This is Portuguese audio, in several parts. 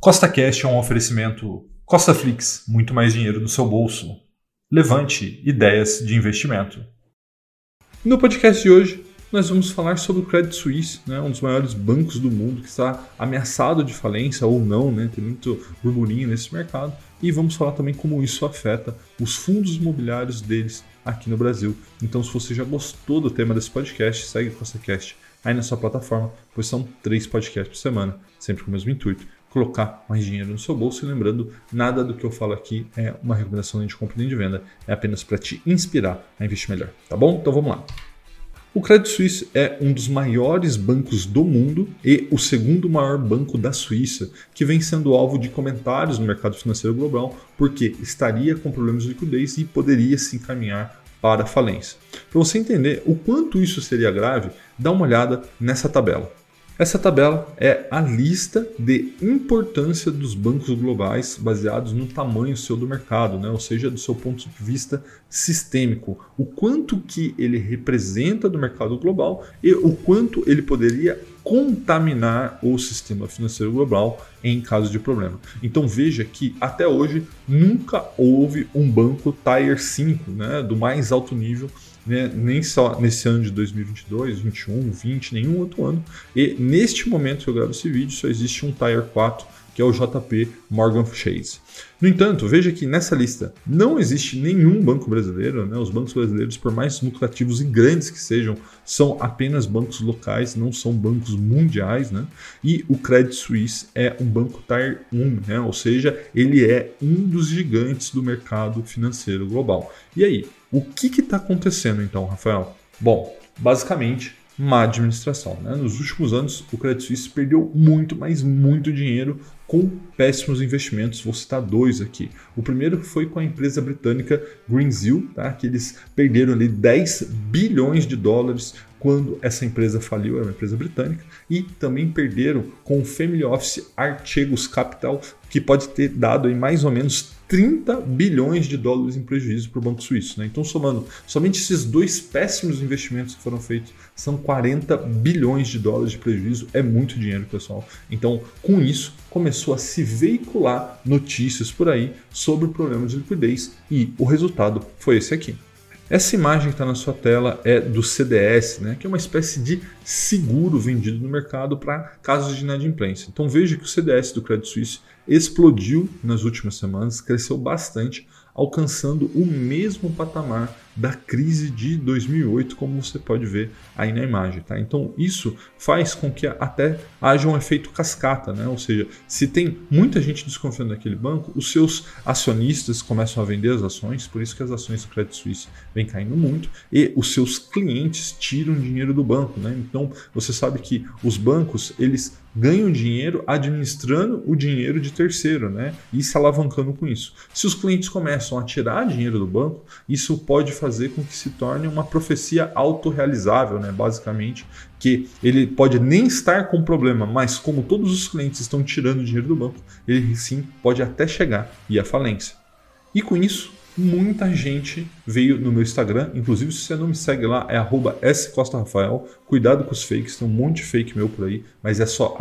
Costa Cash é um oferecimento Costa Flix, muito mais dinheiro no seu bolso. Levante ideias de investimento. No podcast de hoje, nós vamos falar sobre o Credit Suisse, né, um dos maiores bancos do mundo que está ameaçado de falência ou não, né, tem muito burburinho nesse mercado, e vamos falar também como isso afeta os fundos imobiliários deles aqui no Brasil. Então, se você já gostou do tema desse podcast, segue o CostaCast aí na sua plataforma, pois são três podcasts por semana, sempre com o mesmo intuito colocar mais dinheiro no seu bolso. E lembrando, nada do que eu falo aqui é uma recomendação de compra nem de venda, é apenas para te inspirar a investir melhor, tá bom? Então vamos lá. O Credit Suisse é um dos maiores bancos do mundo e o segundo maior banco da Suíça, que vem sendo alvo de comentários no mercado financeiro global porque estaria com problemas de liquidez e poderia se encaminhar para falência. Para você entender o quanto isso seria grave, dá uma olhada nessa tabela. Essa tabela é a lista de importância dos bancos globais baseados no tamanho seu do mercado, né? ou seja, do seu ponto de vista sistêmico, o quanto que ele representa do mercado global e o quanto ele poderia contaminar o sistema financeiro global em caso de problema. Então veja que até hoje nunca houve um banco Tier 5, né, do mais alto nível né, nem só nesse ano de 2022, 21, 20, nenhum outro ano. E neste momento que eu gravo esse vídeo, só existe um Tier 4, que é o JP Morgan Chase. No entanto, veja que nessa lista não existe nenhum banco brasileiro, né? os bancos brasileiros, por mais lucrativos e grandes que sejam, são apenas bancos locais, não são bancos mundiais. Né? E o Credit Suisse é um banco Tier 1, né? ou seja, ele é um dos gigantes do mercado financeiro global. E aí, o que está acontecendo então, Rafael? Bom, basicamente, má administração. Né? Nos últimos anos, o Credit Suisse perdeu muito, mas muito dinheiro com péssimos investimentos. Vou citar dois aqui. O primeiro foi com a empresa britânica Greensill, tá? que eles perderam ali 10 bilhões de dólares quando essa empresa faliu, era uma empresa britânica, e também perderam com o Family Office Archegos Capital, que pode ter dado aí mais ou menos 30 bilhões de dólares em prejuízo para o Banco Suíço. Né? Então, somando somente esses dois péssimos investimentos que foram feitos, são 40 bilhões de dólares de prejuízo. É muito dinheiro, pessoal. Então, com isso, começou a se veicular notícias por aí sobre problemas de liquidez e o resultado foi esse aqui. Essa imagem que está na sua tela é do CDS, né, que é uma espécie de seguro vendido no mercado para casos de inadimplência. Então veja que o CDS do Credit Suisse explodiu nas últimas semanas, cresceu bastante, alcançando o mesmo patamar da crise de 2008, como você pode ver aí na imagem. Tá? Então, isso faz com que até haja um efeito cascata, né? ou seja, se tem muita gente desconfiando daquele banco, os seus acionistas começam a vender as ações, por isso que as ações do Credit Suisse vêm caindo muito, e os seus clientes tiram dinheiro do banco. Né? Então, você sabe que os bancos eles ganham dinheiro administrando o dinheiro de terceiro, né? E se alavancando com isso. Se os clientes começam a tirar dinheiro do banco, isso pode fazer com que se torne uma profecia autorrealizável, né? Basicamente, que ele pode nem estar com problema, mas como todos os clientes estão tirando dinheiro do banco, ele sim pode até chegar e à falência. E com isso, muita gente veio no meu Instagram. Inclusive, se você não me segue lá, é @scosta_rafael. Cuidado com os fakes, tem um monte de fake meu por aí, mas é só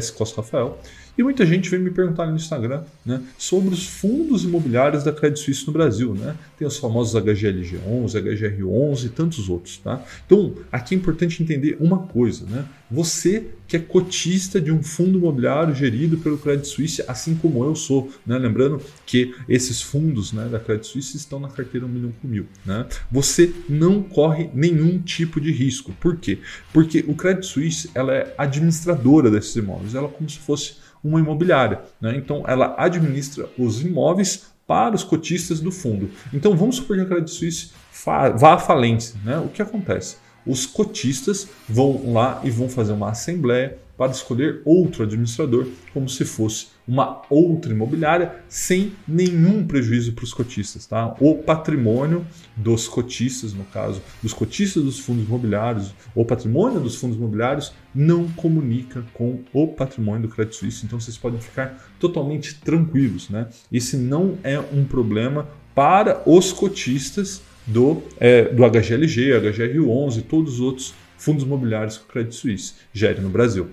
@scosta_rafael. E muita gente vem me perguntar no Instagram né, sobre os fundos imobiliários da Credit Suisse no Brasil. Né? Tem os famosos HGLG11, HGR11 e tantos outros. Tá? Então, aqui é importante entender uma coisa. Né? Você que é cotista de um fundo imobiliário gerido pelo Credit Suisse, assim como eu sou. Né? Lembrando que esses fundos né, da Credit Suisse estão na carteira 1 milhão com mil. Né? Você não corre nenhum tipo de risco. Por quê? Porque o Credit Suisse ela é administradora desses imóveis. Ela é como se fosse uma imobiliária. Né? Então, ela administra os imóveis para os cotistas do fundo. Então, vamos supor que a Credit Suisse vá à falência. Né? O que acontece? Os cotistas vão lá e vão fazer uma assembleia para escolher outro administrador, como se fosse uma outra imobiliária, sem nenhum prejuízo para os cotistas. Tá? O patrimônio dos cotistas, no caso, dos cotistas dos fundos imobiliários, o patrimônio dos fundos imobiliários não comunica com o patrimônio do Credit Suisse, então vocês podem ficar totalmente tranquilos. Né? Esse não é um problema para os cotistas do, é, do HGLG, HGR11 e todos os outros fundos imobiliários que o Credit Suisse gere no Brasil.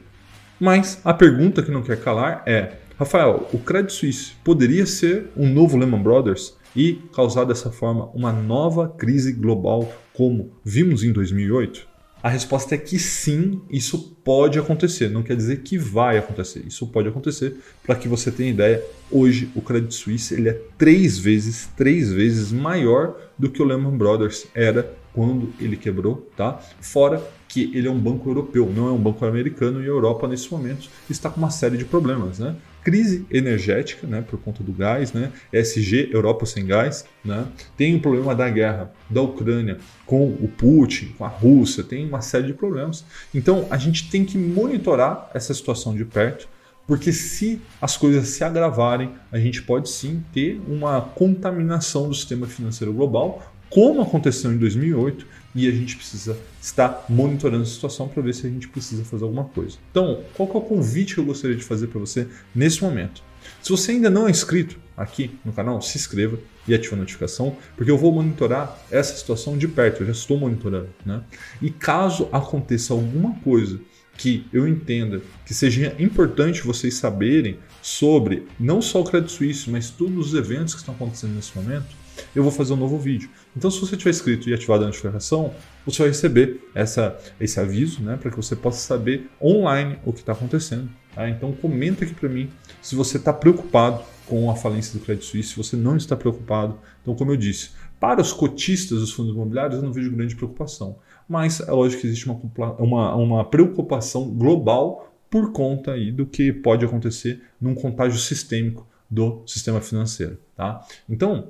Mas a pergunta que não quer calar é: Rafael, o Credit Suisse poderia ser um novo Lehman Brothers e causar dessa forma uma nova crise global como vimos em 2008? A resposta é que sim, isso pode acontecer. Não quer dizer que vai acontecer. Isso pode acontecer. Para que você tenha ideia, hoje o Credit Suisse ele é três vezes, três vezes maior do que o Lehman Brothers era quando ele quebrou, tá? Fora que ele é um banco europeu, não é um banco americano e a Europa nesse momento está com uma série de problemas, né? Crise energética, né, por conta do gás, né? SG, Europa sem gás, né? Tem o problema da guerra da Ucrânia com o Putin, com a Rússia, tem uma série de problemas. Então a gente tem que monitorar essa situação de perto, porque se as coisas se agravarem, a gente pode sim ter uma contaminação do sistema financeiro global, como aconteceu em 2008, e a gente precisa estar monitorando a situação para ver se a gente precisa fazer alguma coisa. Então, qual é o convite que eu gostaria de fazer para você nesse momento? Se você ainda não é inscrito aqui no canal, se inscreva e ative a notificação, porque eu vou monitorar essa situação de perto, eu já estou monitorando. Né? E caso aconteça alguma coisa que eu entenda que seja importante vocês saberem sobre não só o Credit Suisse, mas todos os eventos que estão acontecendo nesse momento, eu vou fazer um novo vídeo. Então, se você tiver inscrito e ativado a notificação, você vai receber essa, esse aviso, né, para que você possa saber online o que está acontecendo. Tá? Então, comenta aqui para mim se você está preocupado com a falência do Credit Suisse, se você não está preocupado. Então, como eu disse, para os cotistas dos fundos imobiliários, eu não vejo grande preocupação. Mas é lógico que existe uma, uma, uma preocupação global por conta aí do que pode acontecer num contágio sistêmico do sistema financeiro. Tá? Então,